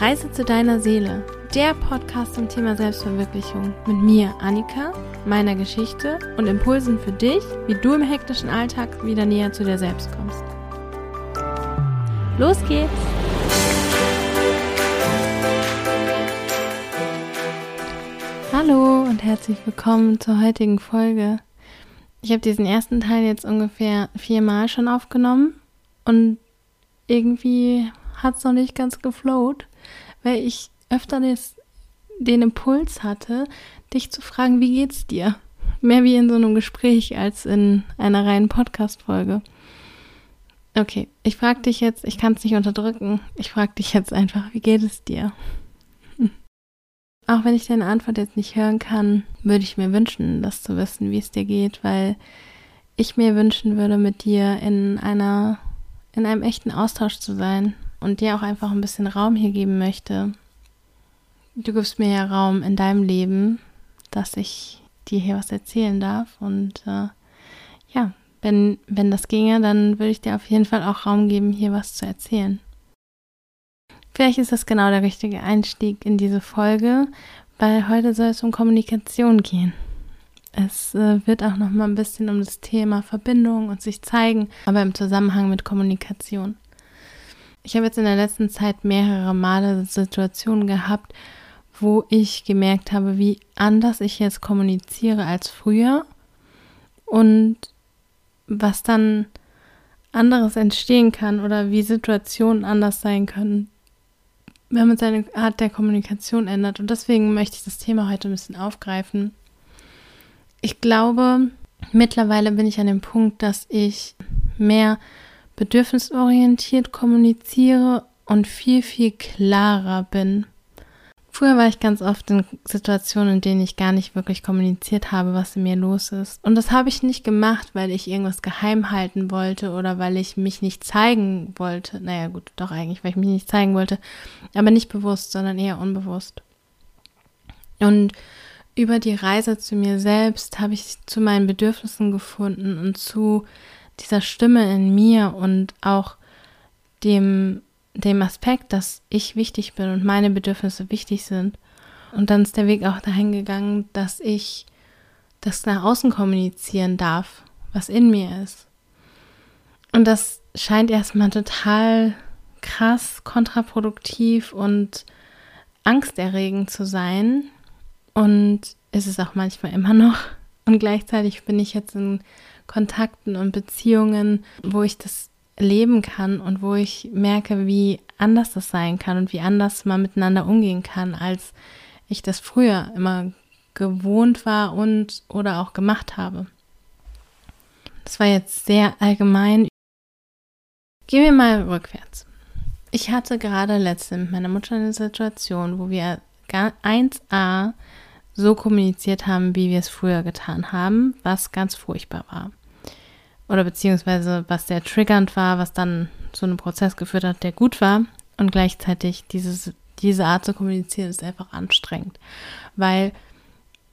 Reise zu deiner Seele, der Podcast zum Thema Selbstverwirklichung mit mir, Annika, meiner Geschichte und Impulsen für dich, wie du im hektischen Alltag wieder näher zu dir selbst kommst. Los geht's! Hallo und herzlich willkommen zur heutigen Folge. Ich habe diesen ersten Teil jetzt ungefähr viermal schon aufgenommen und irgendwie hat es noch nicht ganz geflowt weil ich öfter des, den Impuls hatte, dich zu fragen, wie geht's dir? Mehr wie in so einem Gespräch als in einer reinen Podcast-Folge. Okay, ich frage dich jetzt, ich kann es nicht unterdrücken, ich frage dich jetzt einfach, wie geht es dir? Auch wenn ich deine Antwort jetzt nicht hören kann, würde ich mir wünschen, das zu wissen, wie es dir geht, weil ich mir wünschen würde, mit dir in einer, in einem echten Austausch zu sein und dir auch einfach ein bisschen Raum hier geben möchte. Du gibst mir ja Raum in deinem Leben, dass ich dir hier was erzählen darf. Und äh, ja, wenn, wenn das ginge, dann würde ich dir auf jeden Fall auch Raum geben, hier was zu erzählen. Vielleicht ist das genau der richtige Einstieg in diese Folge, weil heute soll es um Kommunikation gehen. Es äh, wird auch noch mal ein bisschen um das Thema Verbindung und sich zeigen, aber im Zusammenhang mit Kommunikation. Ich habe jetzt in der letzten Zeit mehrere Male Situationen gehabt, wo ich gemerkt habe, wie anders ich jetzt kommuniziere als früher und was dann anderes entstehen kann oder wie Situationen anders sein können, wenn man seine Art der Kommunikation ändert. Und deswegen möchte ich das Thema heute ein bisschen aufgreifen. Ich glaube, mittlerweile bin ich an dem Punkt, dass ich mehr bedürfnisorientiert kommuniziere und viel, viel klarer bin. Früher war ich ganz oft in Situationen, in denen ich gar nicht wirklich kommuniziert habe, was in mir los ist. Und das habe ich nicht gemacht, weil ich irgendwas geheim halten wollte oder weil ich mich nicht zeigen wollte. Naja, gut, doch eigentlich, weil ich mich nicht zeigen wollte. Aber nicht bewusst, sondern eher unbewusst. Und über die Reise zu mir selbst habe ich zu meinen Bedürfnissen gefunden und zu dieser Stimme in mir und auch dem, dem Aspekt, dass ich wichtig bin und meine Bedürfnisse wichtig sind. Und dann ist der Weg auch dahin gegangen, dass ich das nach außen kommunizieren darf, was in mir ist. Und das scheint erstmal total krass, kontraproduktiv und angsterregend zu sein. Und ist es auch manchmal immer noch. Und gleichzeitig bin ich jetzt in Kontakten und Beziehungen, wo ich das leben kann und wo ich merke, wie anders das sein kann und wie anders man miteinander umgehen kann, als ich das früher immer gewohnt war und oder auch gemacht habe. Das war jetzt sehr allgemein. Gehen wir mal rückwärts. Ich hatte gerade letztens mit meiner Mutter eine Situation, wo wir 1a so kommuniziert haben, wie wir es früher getan haben, was ganz furchtbar war oder beziehungsweise was sehr triggernd war, was dann zu einem Prozess geführt hat, der gut war. Und gleichzeitig dieses, diese Art zu kommunizieren ist einfach anstrengend, weil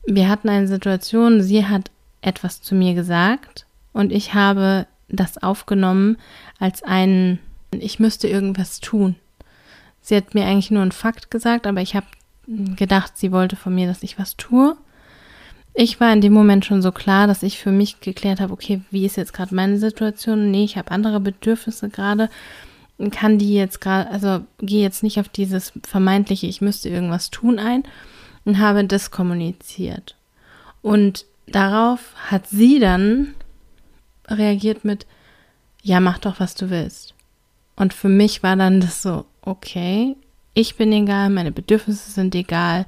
wir hatten eine Situation, sie hat etwas zu mir gesagt und ich habe das aufgenommen als ein, ich müsste irgendwas tun. Sie hat mir eigentlich nur einen Fakt gesagt, aber ich habe gedacht, sie wollte von mir, dass ich was tue ich war in dem Moment schon so klar, dass ich für mich geklärt habe, okay, wie ist jetzt gerade meine Situation? Nee, ich habe andere Bedürfnisse gerade. Kann die jetzt gerade, also gehe jetzt nicht auf dieses vermeintliche, ich müsste irgendwas tun ein und habe das kommuniziert. Und darauf hat sie dann reagiert mit, ja, mach doch, was du willst. Und für mich war dann das so, okay, ich bin egal, meine Bedürfnisse sind egal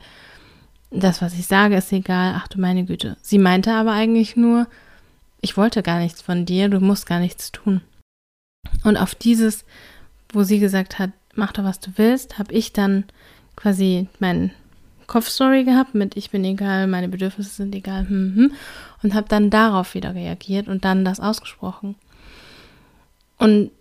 das, was ich sage, ist egal, ach du meine Güte. Sie meinte aber eigentlich nur, ich wollte gar nichts von dir, du musst gar nichts tun. Und auf dieses, wo sie gesagt hat, mach doch, was du willst, habe ich dann quasi meinen Kopfstory gehabt mit ich bin egal, meine Bedürfnisse sind egal, hm, hm, und habe dann darauf wieder reagiert und dann das ausgesprochen. Und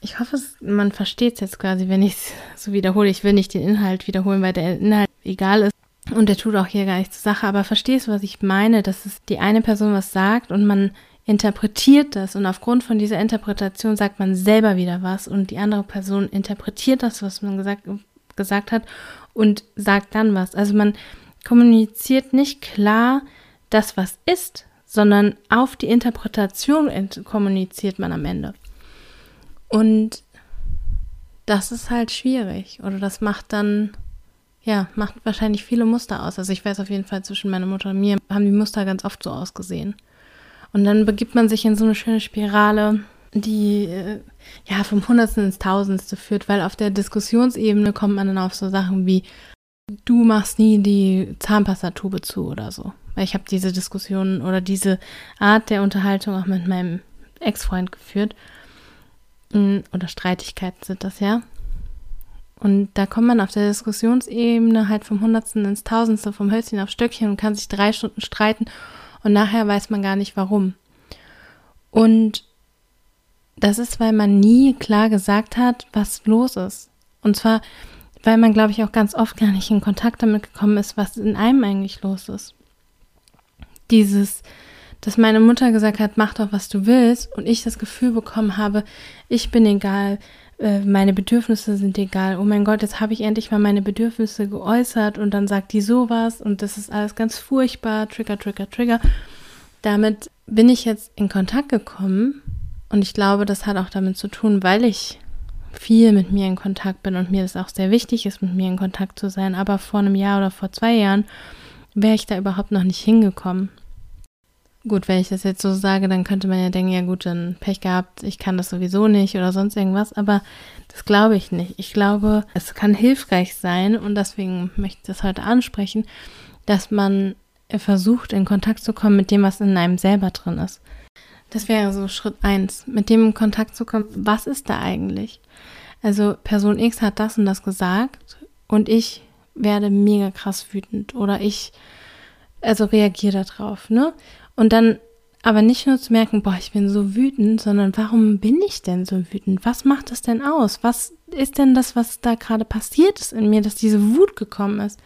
ich hoffe, man versteht es jetzt quasi, wenn ich es so wiederhole. Ich will nicht den Inhalt wiederholen, weil der Inhalt egal ist. Und der tut auch hier gar nichts zur Sache, aber verstehst du, was ich meine? Dass es die eine Person was sagt und man interpretiert das und aufgrund von dieser Interpretation sagt man selber wieder was und die andere Person interpretiert das, was man gesagt, gesagt hat und sagt dann was. Also man kommuniziert nicht klar das, was ist, sondern auf die Interpretation kommuniziert man am Ende. Und das ist halt schwierig oder das macht dann, ja, macht wahrscheinlich viele Muster aus. Also ich weiß auf jeden Fall, zwischen meiner Mutter und mir haben die Muster ganz oft so ausgesehen. Und dann begibt man sich in so eine schöne Spirale, die äh, ja vom Hundertsten ins Tausendste führt, weil auf der Diskussionsebene kommt man dann auf so Sachen wie, du machst nie die Zahnpastatube zu oder so. Weil ich habe diese Diskussion oder diese Art der Unterhaltung auch mit meinem Ex-Freund geführt. Mm, oder Streitigkeiten sind das ja. Und da kommt man auf der Diskussionsebene halt vom Hundertsten ins Tausendste, vom Hölzchen auf Stöckchen und kann sich drei Stunden streiten und nachher weiß man gar nicht warum. Und das ist, weil man nie klar gesagt hat, was los ist. Und zwar, weil man, glaube ich, auch ganz oft gar nicht in Kontakt damit gekommen ist, was in einem eigentlich los ist. Dieses, dass meine Mutter gesagt hat, mach doch, was du willst, und ich das Gefühl bekommen habe, ich bin egal, äh, meine Bedürfnisse sind egal. Oh mein Gott, jetzt habe ich endlich mal meine Bedürfnisse geäußert und dann sagt die sowas und das ist alles ganz furchtbar, Trigger, Trigger, Trigger. Damit bin ich jetzt in Kontakt gekommen und ich glaube, das hat auch damit zu tun, weil ich viel mit mir in Kontakt bin und mir das auch sehr wichtig ist, mit mir in Kontakt zu sein. Aber vor einem Jahr oder vor zwei Jahren wäre ich da überhaupt noch nicht hingekommen. Gut, wenn ich das jetzt so sage, dann könnte man ja denken, ja gut, dann Pech gehabt, ich kann das sowieso nicht oder sonst irgendwas, aber das glaube ich nicht. Ich glaube, es kann hilfreich sein und deswegen möchte ich das heute ansprechen, dass man versucht, in Kontakt zu kommen mit dem, was in einem selber drin ist. Das wäre so Schritt eins, mit dem in Kontakt zu kommen, was ist da eigentlich? Also Person X hat das und das gesagt und ich werde mega krass wütend oder ich also reagiere darauf, ne? Und dann aber nicht nur zu merken, boah, ich bin so wütend, sondern warum bin ich denn so wütend? Was macht das denn aus? Was ist denn das, was da gerade passiert ist in mir, dass diese Wut gekommen ist?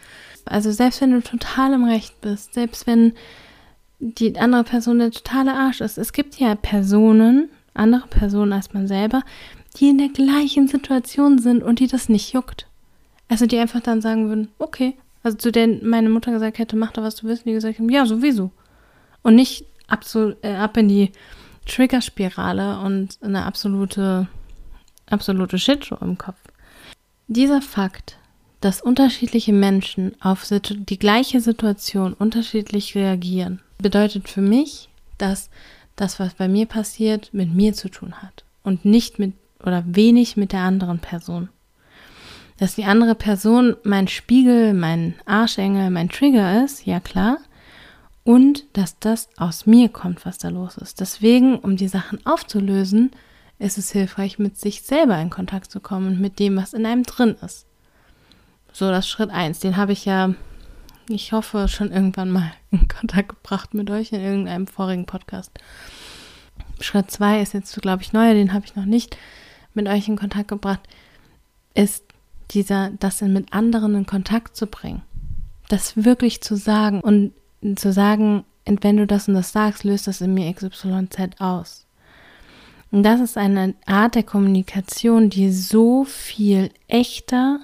Also selbst wenn du total im Recht bist, selbst wenn die andere Person der totale Arsch ist, es gibt ja Personen, andere Personen als man selber, die in der gleichen Situation sind und die das nicht juckt. Also die einfach dann sagen würden, okay. Also zu denen meine Mutter gesagt hätte, mach doch was du willst, und die gesagt haben, ja, sowieso. Und nicht ab, so, äh, ab in die Triggerspirale und eine absolute, absolute Shitshow im Kopf. Dieser Fakt, dass unterschiedliche Menschen auf die gleiche Situation unterschiedlich reagieren, bedeutet für mich, dass das, was bei mir passiert, mit mir zu tun hat und nicht mit oder wenig mit der anderen Person. Dass die andere Person mein Spiegel, mein Arschengel, mein Trigger ist, ja klar, und dass das aus mir kommt, was da los ist. Deswegen, um die Sachen aufzulösen, ist es hilfreich, mit sich selber in Kontakt zu kommen und mit dem, was in einem drin ist. So, das Schritt eins, den habe ich ja, ich hoffe, schon irgendwann mal in Kontakt gebracht mit euch in irgendeinem vorigen Podcast. Schritt zwei ist jetzt, glaube ich, neuer, den habe ich noch nicht mit euch in Kontakt gebracht, ist dieser, das mit anderen in Kontakt zu bringen. Das wirklich zu sagen und zu sagen, wenn du das und das sagst, löst das in mir XYZ aus. Und das ist eine Art der Kommunikation, die so viel echter,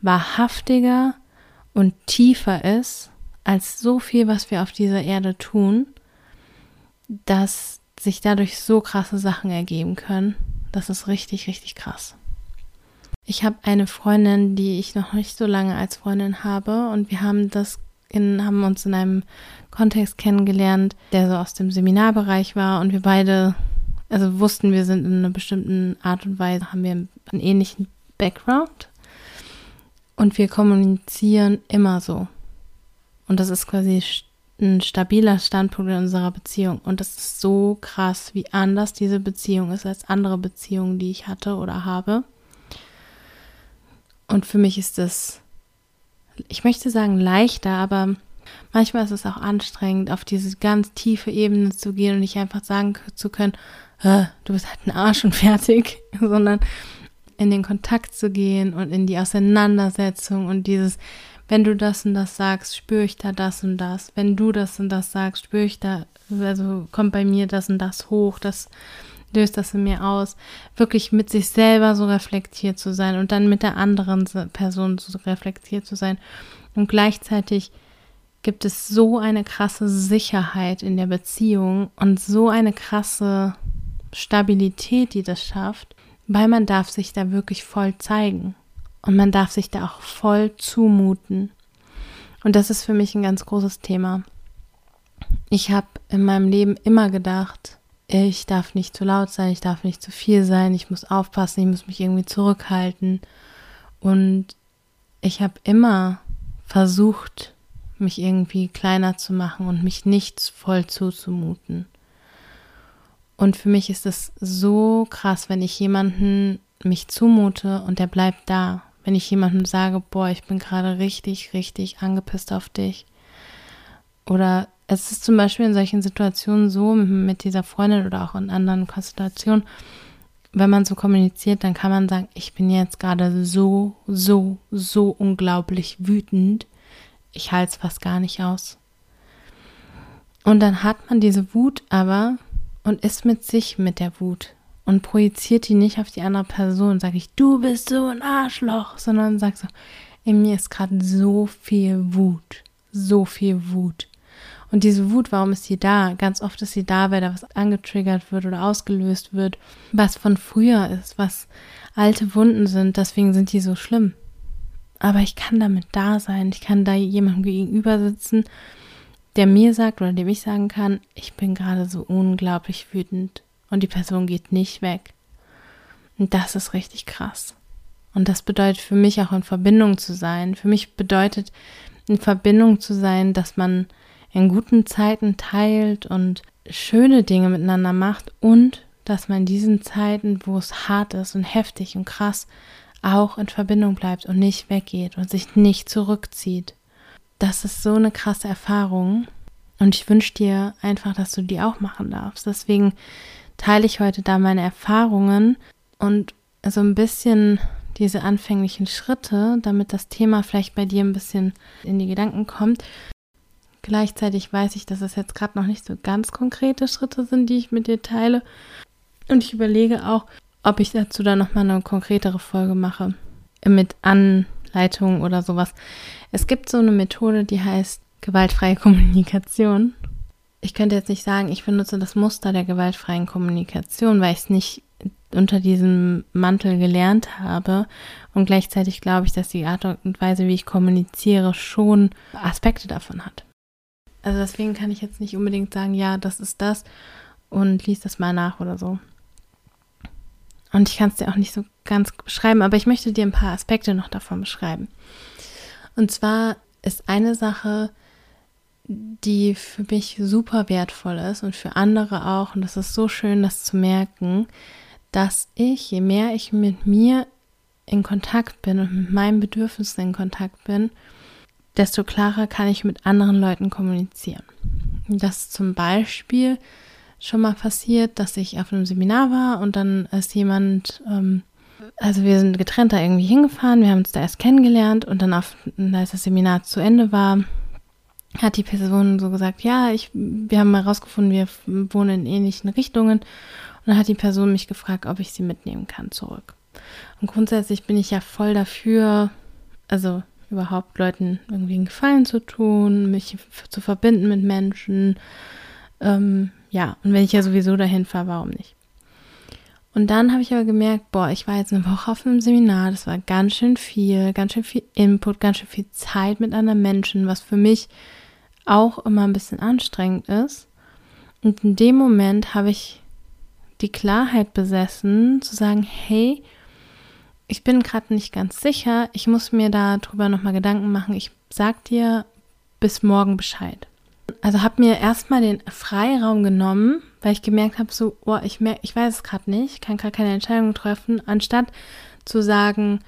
wahrhaftiger und tiefer ist als so viel, was wir auf dieser Erde tun, dass sich dadurch so krasse Sachen ergeben können. Das ist richtig, richtig krass. Ich habe eine Freundin, die ich noch nicht so lange als Freundin habe und wir haben das in, haben uns in einem Kontext kennengelernt, der so aus dem Seminarbereich war und wir beide, also wussten, wir sind in einer bestimmten Art und Weise, haben wir einen ähnlichen Background und wir kommunizieren immer so. Und das ist quasi ein stabiler Standpunkt in unserer Beziehung. Und das ist so krass, wie anders diese Beziehung ist als andere Beziehungen, die ich hatte oder habe. Und für mich ist das ich möchte sagen leichter, aber manchmal ist es auch anstrengend, auf diese ganz tiefe Ebene zu gehen und nicht einfach sagen zu können, du bist halt ein Arsch und fertig, sondern in den Kontakt zu gehen und in die Auseinandersetzung und dieses, wenn du das und das sagst, spüre ich da das und das. Wenn du das und das sagst, spüre ich da, also kommt bei mir das und das hoch. Das löst das in mir aus, wirklich mit sich selber so reflektiert zu sein und dann mit der anderen Person so reflektiert zu sein. Und gleichzeitig gibt es so eine krasse Sicherheit in der Beziehung und so eine krasse Stabilität, die das schafft, weil man darf sich da wirklich voll zeigen und man darf sich da auch voll zumuten. Und das ist für mich ein ganz großes Thema. Ich habe in meinem Leben immer gedacht, ich darf nicht zu laut sein, ich darf nicht zu viel sein, ich muss aufpassen, ich muss mich irgendwie zurückhalten. Und ich habe immer versucht, mich irgendwie kleiner zu machen und mich nichts voll zuzumuten. Und für mich ist es so krass, wenn ich jemanden mich zumute und der bleibt da. Wenn ich jemandem sage, boah, ich bin gerade richtig, richtig angepisst auf dich. Oder es ist zum Beispiel in solchen Situationen so, mit dieser Freundin oder auch in anderen Konstellationen, wenn man so kommuniziert, dann kann man sagen, ich bin jetzt gerade so, so, so unglaublich wütend. Ich halte es fast gar nicht aus. Und dann hat man diese Wut aber und ist mit sich mit der Wut und projiziert die nicht auf die andere Person. Sag ich, du bist so ein Arschloch, sondern sag so, in mir ist gerade so viel Wut, so viel Wut. Und diese Wut, warum ist sie da? Ganz oft ist sie da, weil da was angetriggert wird oder ausgelöst wird, was von früher ist, was alte Wunden sind. Deswegen sind die so schlimm. Aber ich kann damit da sein. Ich kann da jemandem gegenüber sitzen der mir sagt oder dem ich sagen kann, ich bin gerade so unglaublich wütend und die Person geht nicht weg. Und das ist richtig krass. Und das bedeutet für mich auch in Verbindung zu sein. Für mich bedeutet in Verbindung zu sein, dass man in guten Zeiten teilt und schöne Dinge miteinander macht und dass man in diesen Zeiten, wo es hart ist und heftig und krass, auch in Verbindung bleibt und nicht weggeht und sich nicht zurückzieht das ist so eine krasse Erfahrung. Und ich wünsche dir einfach, dass du die auch machen darfst. Deswegen teile ich heute da meine Erfahrungen und so ein bisschen diese anfänglichen Schritte, damit das Thema vielleicht bei dir ein bisschen in die Gedanken kommt. Gleichzeitig weiß ich, dass es jetzt gerade noch nicht so ganz konkrete Schritte sind, die ich mit dir teile. Und ich überlege auch, ob ich dazu dann nochmal eine konkretere Folge mache. Mit an Leitung oder sowas. Es gibt so eine Methode, die heißt gewaltfreie Kommunikation. Ich könnte jetzt nicht sagen, ich benutze das Muster der gewaltfreien Kommunikation, weil ich es nicht unter diesem Mantel gelernt habe. Und gleichzeitig glaube ich, dass die Art und Weise, wie ich kommuniziere, schon Aspekte davon hat. Also deswegen kann ich jetzt nicht unbedingt sagen, ja, das ist das und lies das mal nach oder so. Und ich kann es dir auch nicht so ganz beschreiben, aber ich möchte dir ein paar Aspekte noch davon beschreiben. Und zwar ist eine Sache, die für mich super wertvoll ist und für andere auch, und das ist so schön, das zu merken, dass ich, je mehr ich mit mir in Kontakt bin und mit meinen Bedürfnissen in Kontakt bin, desto klarer kann ich mit anderen Leuten kommunizieren. Das zum Beispiel schon mal passiert, dass ich auf einem Seminar war und dann ist jemand, ähm, also wir sind getrennt da irgendwie hingefahren, wir haben uns da erst kennengelernt und dann, auf, als das Seminar zu Ende war, hat die Person so gesagt, ja, ich, wir haben mal rausgefunden, wir wohnen in ähnlichen Richtungen. Und dann hat die Person mich gefragt, ob ich sie mitnehmen kann zurück. Und grundsätzlich bin ich ja voll dafür, also überhaupt Leuten irgendwie einen Gefallen zu tun, mich zu verbinden mit Menschen, ähm, ja, und wenn ich ja sowieso dahin fahre, warum nicht? Und dann habe ich aber gemerkt, boah, ich war jetzt eine Woche auf einem Seminar, das war ganz schön viel, ganz schön viel Input, ganz schön viel Zeit mit anderen Menschen, was für mich auch immer ein bisschen anstrengend ist. Und in dem Moment habe ich die Klarheit besessen, zu sagen, hey, ich bin gerade nicht ganz sicher, ich muss mir darüber nochmal Gedanken machen, ich sag dir bis morgen Bescheid. Also habe mir erstmal den Freiraum genommen, weil ich gemerkt habe, so, oh, ich, merk, ich weiß es gerade nicht, kann gerade keine Entscheidung treffen, anstatt zu sagen,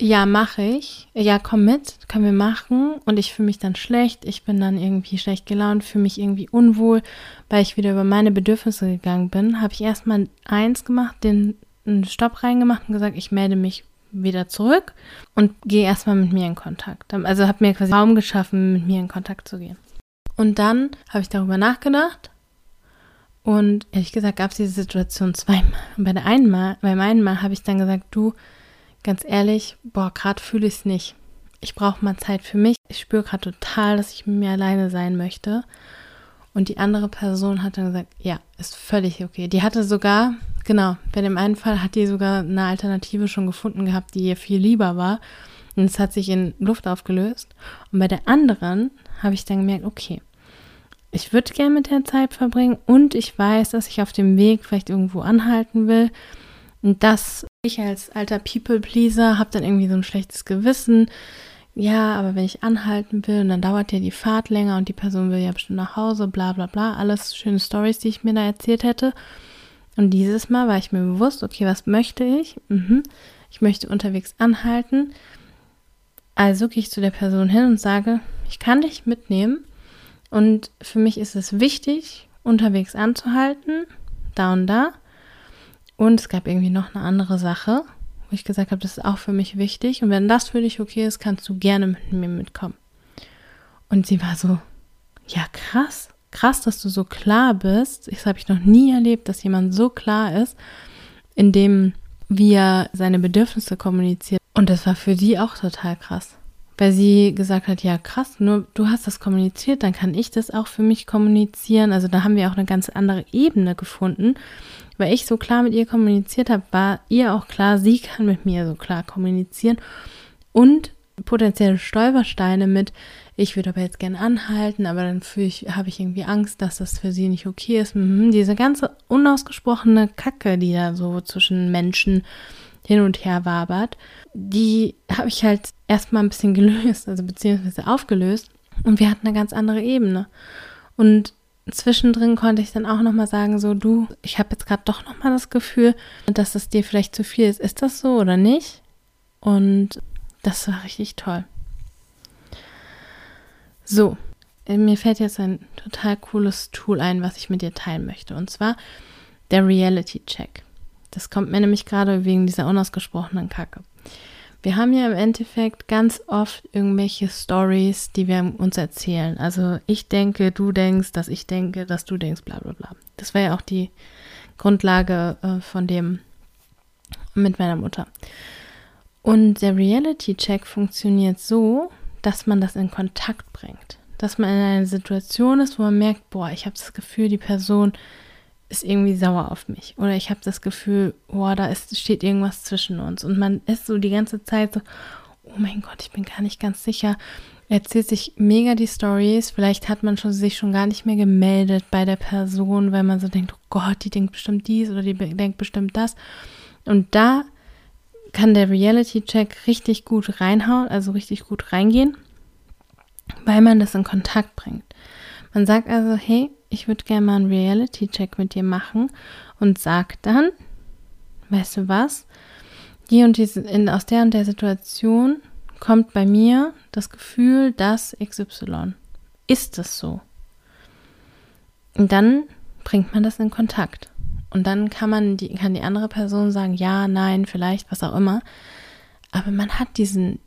ja, mache ich, ja, komm mit, können wir machen. Und ich fühle mich dann schlecht, ich bin dann irgendwie schlecht gelaunt, fühle mich irgendwie unwohl, weil ich wieder über meine Bedürfnisse gegangen bin, habe ich erstmal eins gemacht, den einen Stopp reingemacht und gesagt, ich melde mich wieder zurück und gehe erstmal mit mir in Kontakt. Also habe mir quasi Raum geschaffen, mit mir in Kontakt zu gehen. Und dann habe ich darüber nachgedacht Und ehrlich gesagt gab es diese Situation zweimal. Und bei der einen Mal, beim einen Mal habe ich dann gesagt, du, ganz ehrlich, boah, gerade fühle ich es nicht. Ich brauche mal Zeit für mich. Ich spüre gerade total, dass ich mit mir alleine sein möchte. Und die andere Person hat dann gesagt, ja, ist völlig okay. Die hatte sogar, genau, bei dem einen Fall hat die sogar eine Alternative schon gefunden gehabt, die ihr viel lieber war. Und es hat sich in Luft aufgelöst. Und bei der anderen habe ich dann gemerkt, okay, ich würde gerne mit der Zeit verbringen und ich weiß, dass ich auf dem Weg vielleicht irgendwo anhalten will. Und das, ich als alter People-Pleaser habe dann irgendwie so ein schlechtes Gewissen ja, aber wenn ich anhalten will und dann dauert ja die Fahrt länger und die Person will ja bestimmt nach Hause, bla bla bla, alles schöne Stories, die ich mir da erzählt hätte. Und dieses Mal war ich mir bewusst, okay, was möchte ich? Mhm. Ich möchte unterwegs anhalten. Also gehe ich zu der Person hin und sage, ich kann dich mitnehmen. Und für mich ist es wichtig, unterwegs anzuhalten, da und da. Und es gab irgendwie noch eine andere Sache wo ich gesagt habe, das ist auch für mich wichtig. Und wenn das für dich okay ist, kannst du gerne mit mir mitkommen. Und sie war so, ja, krass, krass, dass du so klar bist. Das habe ich noch nie erlebt, dass jemand so klar ist, indem wie er seine Bedürfnisse kommuniziert. Und das war für sie auch total krass. Weil sie gesagt hat, ja krass, nur du hast das kommuniziert, dann kann ich das auch für mich kommunizieren. Also da haben wir auch eine ganz andere Ebene gefunden weil ich so klar mit ihr kommuniziert habe, war ihr auch klar, sie kann mit mir so klar kommunizieren und potenzielle Stolpersteine mit, ich würde aber jetzt gerne anhalten, aber dann ich, habe ich irgendwie Angst, dass das für sie nicht okay ist. Mhm, diese ganze unausgesprochene Kacke, die da so zwischen Menschen hin und her wabert, die habe ich halt erstmal ein bisschen gelöst, also beziehungsweise aufgelöst. Und wir hatten eine ganz andere Ebene. Und zwischendrin konnte ich dann auch nochmal sagen, so du, ich habe jetzt gerade doch nochmal das Gefühl, dass es dir vielleicht zu viel ist. Ist das so oder nicht? Und das war richtig toll. So, mir fällt jetzt ein total cooles Tool ein, was ich mit dir teilen möchte. Und zwar der Reality Check. Das kommt mir nämlich gerade wegen dieser unausgesprochenen Kacke. Wir haben ja im Endeffekt ganz oft irgendwelche Stories, die wir uns erzählen. Also ich denke, du denkst, dass ich denke, dass du denkst, bla bla bla. Das war ja auch die Grundlage äh, von dem mit meiner Mutter. Und der Reality-Check funktioniert so, dass man das in Kontakt bringt. Dass man in einer Situation ist, wo man merkt, boah, ich habe das Gefühl, die Person ist irgendwie sauer auf mich. Oder ich habe das Gefühl, boah, da ist, steht irgendwas zwischen uns. Und man ist so die ganze Zeit so, oh mein Gott, ich bin gar nicht ganz sicher. Erzählt sich mega die Stories. Vielleicht hat man schon, sich schon gar nicht mehr gemeldet bei der Person, weil man so denkt, oh Gott, die denkt bestimmt dies oder die denkt bestimmt das. Und da kann der Reality-Check richtig gut reinhauen, also richtig gut reingehen, weil man das in Kontakt bringt. Man sagt also, hey, ich würde gerne mal einen Reality-Check mit dir machen und sag dann, weißt du was, die und diese, in, aus der und der Situation kommt bei mir das Gefühl, dass XY. Ist es so? Und dann bringt man das in Kontakt. Und dann kann man die, kann die andere Person sagen, ja, nein, vielleicht, was auch immer. Aber man hat diesen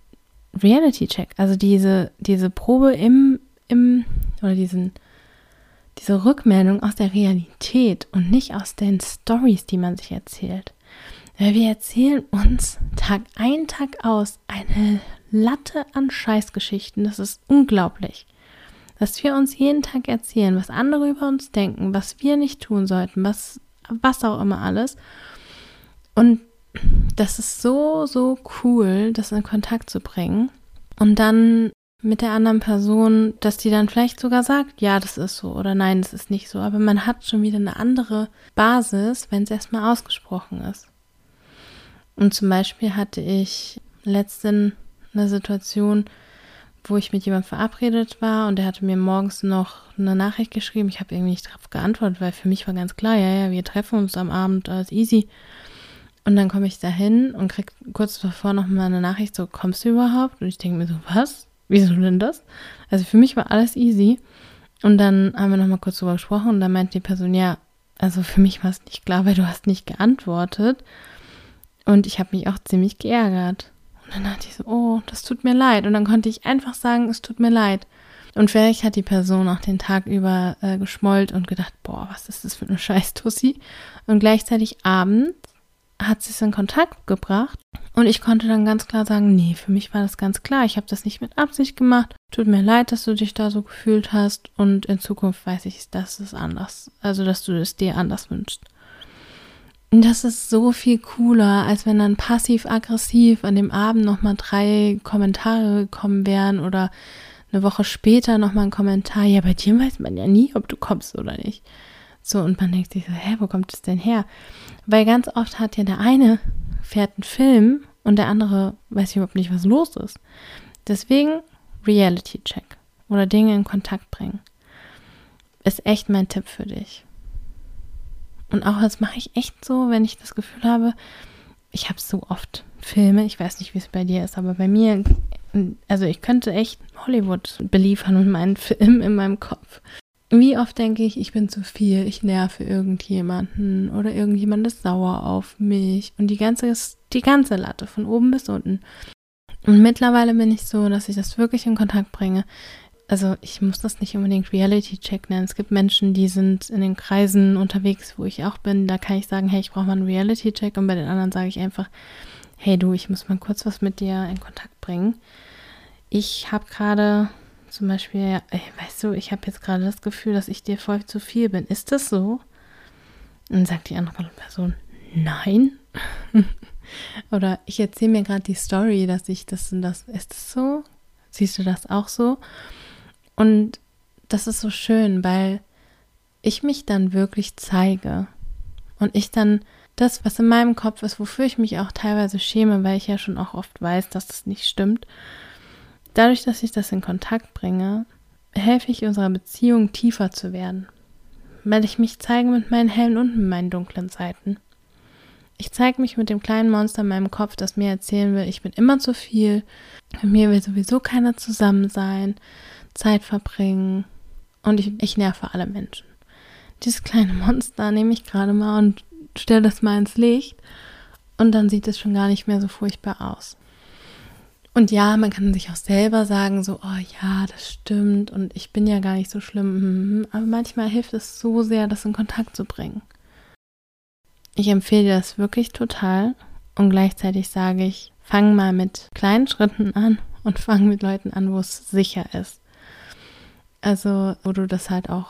Reality-Check, also diese, diese Probe im, im, oder diesen, diese Rückmeldung aus der Realität und nicht aus den Stories, die man sich erzählt. Weil wir erzählen uns Tag ein, Tag aus eine Latte an Scheißgeschichten. Das ist unglaublich. Dass wir uns jeden Tag erzählen, was andere über uns denken, was wir nicht tun sollten, was, was auch immer alles. Und das ist so, so cool, das in Kontakt zu bringen. Und dann mit der anderen Person, dass die dann vielleicht sogar sagt, ja, das ist so oder nein, das ist nicht so. Aber man hat schon wieder eine andere Basis, wenn es erstmal ausgesprochen ist. Und zum Beispiel hatte ich letztens eine Situation, wo ich mit jemandem verabredet war und der hatte mir morgens noch eine Nachricht geschrieben. Ich habe irgendwie nicht darauf geantwortet, weil für mich war ganz klar, ja, ja, wir treffen uns am Abend, alles easy. Und dann komme ich da hin und krieg kurz davor noch mal eine Nachricht, so, kommst du überhaupt? Und ich denke mir so, was? wieso denn das? Also für mich war alles easy. Und dann haben wir nochmal kurz drüber gesprochen und dann meinte die Person, ja, also für mich war es nicht klar, weil du hast nicht geantwortet. Und ich habe mich auch ziemlich geärgert. Und dann dachte ich so, oh, das tut mir leid. Und dann konnte ich einfach sagen, es tut mir leid. Und vielleicht hat die Person auch den Tag über äh, geschmollt und gedacht, boah, was ist das für eine scheiß Tussi? Und gleichzeitig abends hat sie es in Kontakt gebracht und ich konnte dann ganz klar sagen, nee, für mich war das ganz klar. Ich habe das nicht mit Absicht gemacht. Tut mir leid, dass du dich da so gefühlt hast und in Zukunft weiß ich, dass es anders, also dass du es dir anders wünschst. Und das ist so viel cooler, als wenn dann passiv-aggressiv an dem Abend nochmal drei Kommentare gekommen wären oder eine Woche später nochmal ein Kommentar. Ja, bei dir weiß man ja nie, ob du kommst oder nicht. So, und man denkt sich so, hä, wo kommt es denn her? Weil ganz oft hat ja der eine fährt einen Film und der andere weiß überhaupt nicht, was los ist. Deswegen Reality Check oder Dinge in Kontakt bringen. Ist echt mein Tipp für dich. Und auch das mache ich echt so, wenn ich das Gefühl habe, ich habe so oft Filme, ich weiß nicht, wie es bei dir ist, aber bei mir, also ich könnte echt Hollywood beliefern mit meinen Filmen in meinem Kopf. Wie oft denke ich, ich bin zu viel, ich nerve irgendjemanden oder irgendjemand ist sauer auf mich und die ganze, die ganze Latte von oben bis unten. Und mittlerweile bin ich so, dass ich das wirklich in Kontakt bringe also ich muss das nicht unbedingt Reality-Check nennen. Es gibt Menschen, die sind in den Kreisen unterwegs, wo ich auch bin. Da kann ich sagen, hey, ich brauche mal einen Reality-Check. Und bei den anderen sage ich einfach, hey du, ich muss mal kurz was mit dir in Kontakt bringen. Ich habe gerade zum Beispiel, weißt du, ich habe jetzt gerade das Gefühl, dass ich dir voll zu viel bin. Ist das so? Und sagt die andere Person, nein. Oder ich erzähle mir gerade die Story, dass ich das und das. Ist das so? Siehst du das auch so? Und das ist so schön, weil ich mich dann wirklich zeige und ich dann das, was in meinem Kopf ist, wofür ich mich auch teilweise schäme, weil ich ja schon auch oft weiß, dass das nicht stimmt. Dadurch, dass ich das in Kontakt bringe, helfe ich unserer Beziehung tiefer zu werden, weil ich mich zeige mit meinen hellen und mit meinen dunklen Seiten. Ich zeige mich mit dem kleinen Monster in meinem Kopf, das mir erzählen will, ich bin immer zu viel, mit mir will sowieso keiner zusammen sein, Zeit verbringen und ich, ich nerve alle Menschen. Dieses kleine Monster nehme ich gerade mal und stelle das mal ins Licht und dann sieht es schon gar nicht mehr so furchtbar aus. Und ja, man kann sich auch selber sagen, so, oh ja, das stimmt und ich bin ja gar nicht so schlimm. Aber manchmal hilft es so sehr, das in Kontakt zu bringen. Ich empfehle dir das wirklich total und gleichzeitig sage ich, fang mal mit kleinen Schritten an und fang mit Leuten an, wo es sicher ist. Also, wo du das halt auch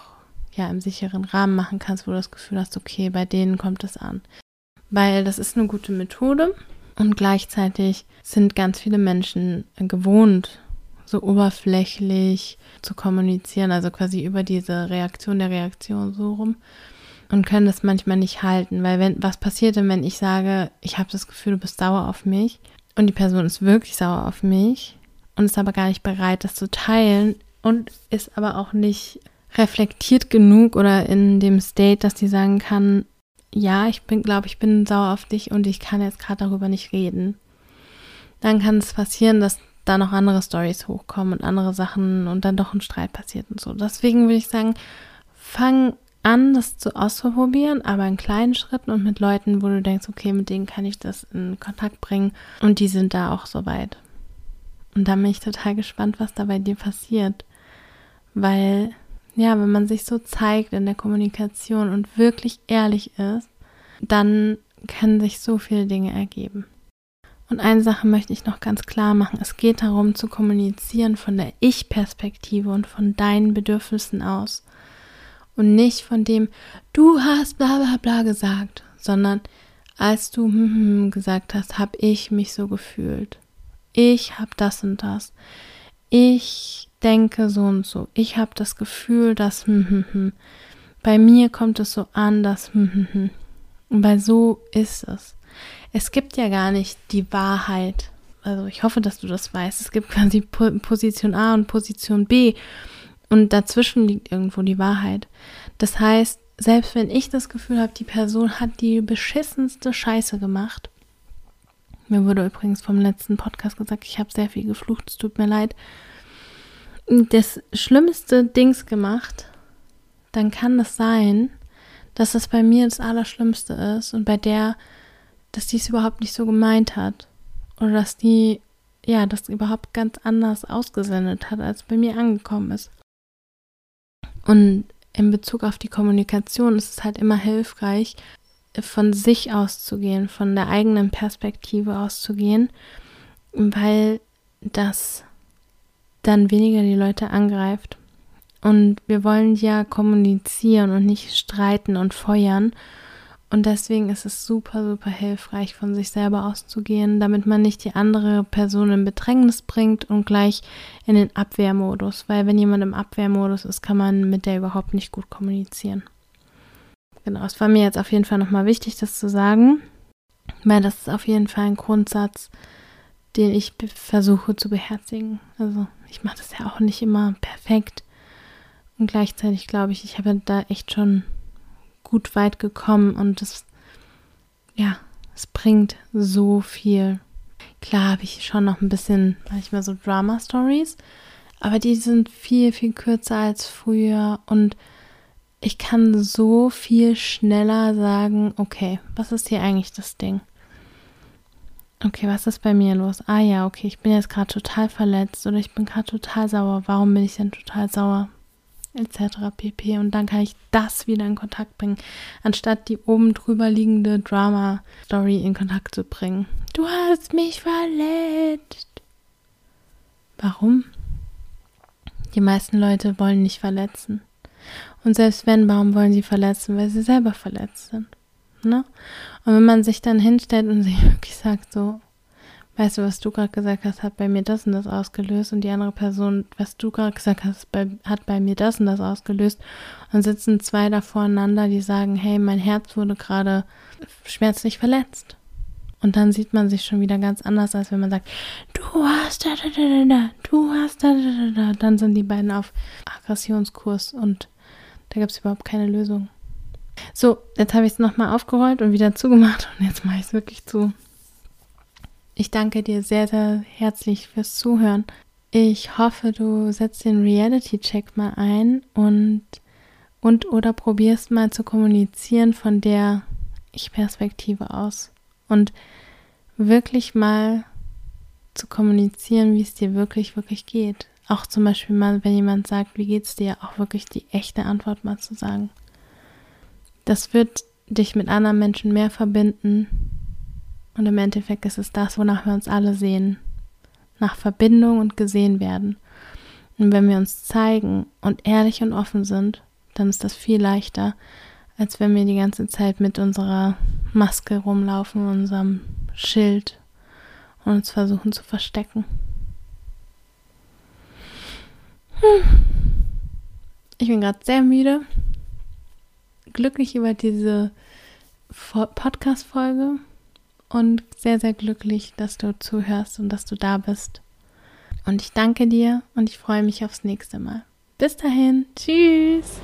ja im sicheren Rahmen machen kannst, wo du das Gefühl hast, okay, bei denen kommt es an. Weil das ist eine gute Methode und gleichzeitig sind ganz viele Menschen gewohnt, so oberflächlich zu kommunizieren, also quasi über diese Reaktion der Reaktion so rum und können das manchmal nicht halten, weil wenn was passiert denn, wenn ich sage, ich habe das Gefühl, du bist sauer auf mich und die Person ist wirklich sauer auf mich und ist aber gar nicht bereit, das zu teilen, und ist aber auch nicht reflektiert genug oder in dem State, dass sie sagen kann, ja, ich bin, glaube ich, bin sauer auf dich und ich kann jetzt gerade darüber nicht reden. Dann kann es passieren, dass da noch andere Stories hochkommen und andere Sachen und dann doch ein Streit passiert und so. Deswegen würde ich sagen, fang an, das zu auszuprobieren, aber in kleinen Schritten und mit Leuten, wo du denkst, okay, mit denen kann ich das in Kontakt bringen und die sind da auch soweit. Und da bin ich total gespannt, was da bei dir passiert. Weil, ja, wenn man sich so zeigt in der Kommunikation und wirklich ehrlich ist, dann können sich so viele Dinge ergeben. Und eine Sache möchte ich noch ganz klar machen. Es geht darum zu kommunizieren von der Ich-Perspektive und von deinen Bedürfnissen aus. Und nicht von dem, du hast bla bla bla gesagt, sondern als du hm, hm, hm gesagt hast, habe ich mich so gefühlt. Ich habe das und das. Ich denke so und so. Ich habe das Gefühl, dass hm, hm, hm. bei mir kommt es so an, dass hm, hm, hm. Und weil so ist es. Es gibt ja gar nicht die Wahrheit. Also ich hoffe, dass du das weißt. Es gibt quasi Position A und Position B. Und dazwischen liegt irgendwo die Wahrheit. Das heißt, selbst wenn ich das Gefühl habe, die Person hat die beschissenste Scheiße gemacht. Mir wurde übrigens vom letzten Podcast gesagt, ich habe sehr viel geflucht, es tut mir leid das schlimmste Dings gemacht, dann kann es sein, dass das bei mir das Allerschlimmste ist und bei der, dass die es überhaupt nicht so gemeint hat. Oder dass die ja, das überhaupt ganz anders ausgesendet hat, als bei mir angekommen ist. Und in Bezug auf die Kommunikation ist es halt immer hilfreich, von sich auszugehen, von der eigenen Perspektive auszugehen, weil das dann weniger die Leute angreift. Und wir wollen ja kommunizieren und nicht streiten und feuern. Und deswegen ist es super, super hilfreich, von sich selber auszugehen, damit man nicht die andere Person in Bedrängnis bringt und gleich in den Abwehrmodus. Weil wenn jemand im Abwehrmodus ist, kann man mit der überhaupt nicht gut kommunizieren. Genau, es war mir jetzt auf jeden Fall nochmal wichtig, das zu sagen, weil das ist auf jeden Fall ein Grundsatz, den ich versuche zu beherzigen. Also ich mache das ja auch nicht immer perfekt. Und gleichzeitig glaube ich, ich habe da echt schon gut weit gekommen und es, ja, es bringt so viel. Klar habe ich schon noch ein bisschen manchmal so Drama-Stories, aber die sind viel, viel kürzer als früher und ich kann so viel schneller sagen, okay, was ist hier eigentlich das Ding? Okay, was ist bei mir los? Ah ja, okay, ich bin jetzt gerade total verletzt oder ich bin gerade total sauer. Warum bin ich denn total sauer? Etc. pp. Und dann kann ich das wieder in Kontakt bringen, anstatt die oben drüber liegende Drama-Story in Kontakt zu bringen. Du hast mich verletzt. Warum? Die meisten Leute wollen nicht verletzen. Und selbst wenn, warum wollen sie verletzen? Weil sie selber verletzt sind. Ne? Und wenn man sich dann hinstellt und sich wirklich sagt, so, weißt du, was du gerade gesagt hast, hat bei mir das und das ausgelöst und die andere Person, was du gerade gesagt hast, bei, hat bei mir das und das ausgelöst und sitzen zwei da voreinander, die sagen, hey, mein Herz wurde gerade schmerzlich verletzt. Und dann sieht man sich schon wieder ganz anders, als wenn man sagt, du hast da, da, da, da, du hast da, da, da, da. Dann sind die beiden auf Aggressionskurs und da gibt es überhaupt keine Lösung. So, jetzt habe ich es nochmal aufgerollt und wieder zugemacht und jetzt mache ich es wirklich zu. Ich danke dir sehr, sehr herzlich fürs Zuhören. Ich hoffe, du setzt den Reality-Check mal ein und, und oder probierst mal zu kommunizieren von der Ich-Perspektive aus. Und wirklich mal zu kommunizieren, wie es dir wirklich, wirklich geht. Auch zum Beispiel mal, wenn jemand sagt, wie geht's dir, auch wirklich die echte Antwort mal zu sagen. Das wird dich mit anderen Menschen mehr verbinden. Und im Endeffekt ist es das, wonach wir uns alle sehen. Nach Verbindung und gesehen werden. Und wenn wir uns zeigen und ehrlich und offen sind, dann ist das viel leichter, als wenn wir die ganze Zeit mit unserer Maske rumlaufen, unserem Schild und uns versuchen zu verstecken. Ich bin gerade sehr müde, glücklich über diese Podcast-Folge und sehr, sehr glücklich, dass du zuhörst und dass du da bist. Und ich danke dir und ich freue mich aufs nächste Mal. Bis dahin, tschüss!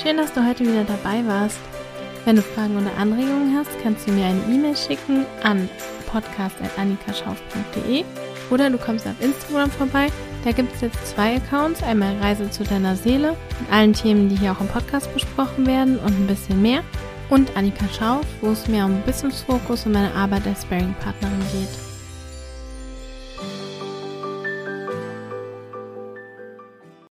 Schön, dass du heute wieder dabei warst. Wenn du Fragen oder Anregungen hast, kannst du mir eine E-Mail schicken an podcast.annikaschauf.de oder du kommst auf Instagram vorbei. Da gibt es jetzt zwei Accounts. Einmal Reise zu deiner Seele mit allen Themen, die hier auch im Podcast besprochen werden und ein bisschen mehr. Und Annika Schauf, wo es mir um Business Fokus und meine Arbeit als Sparing-Partnerin geht.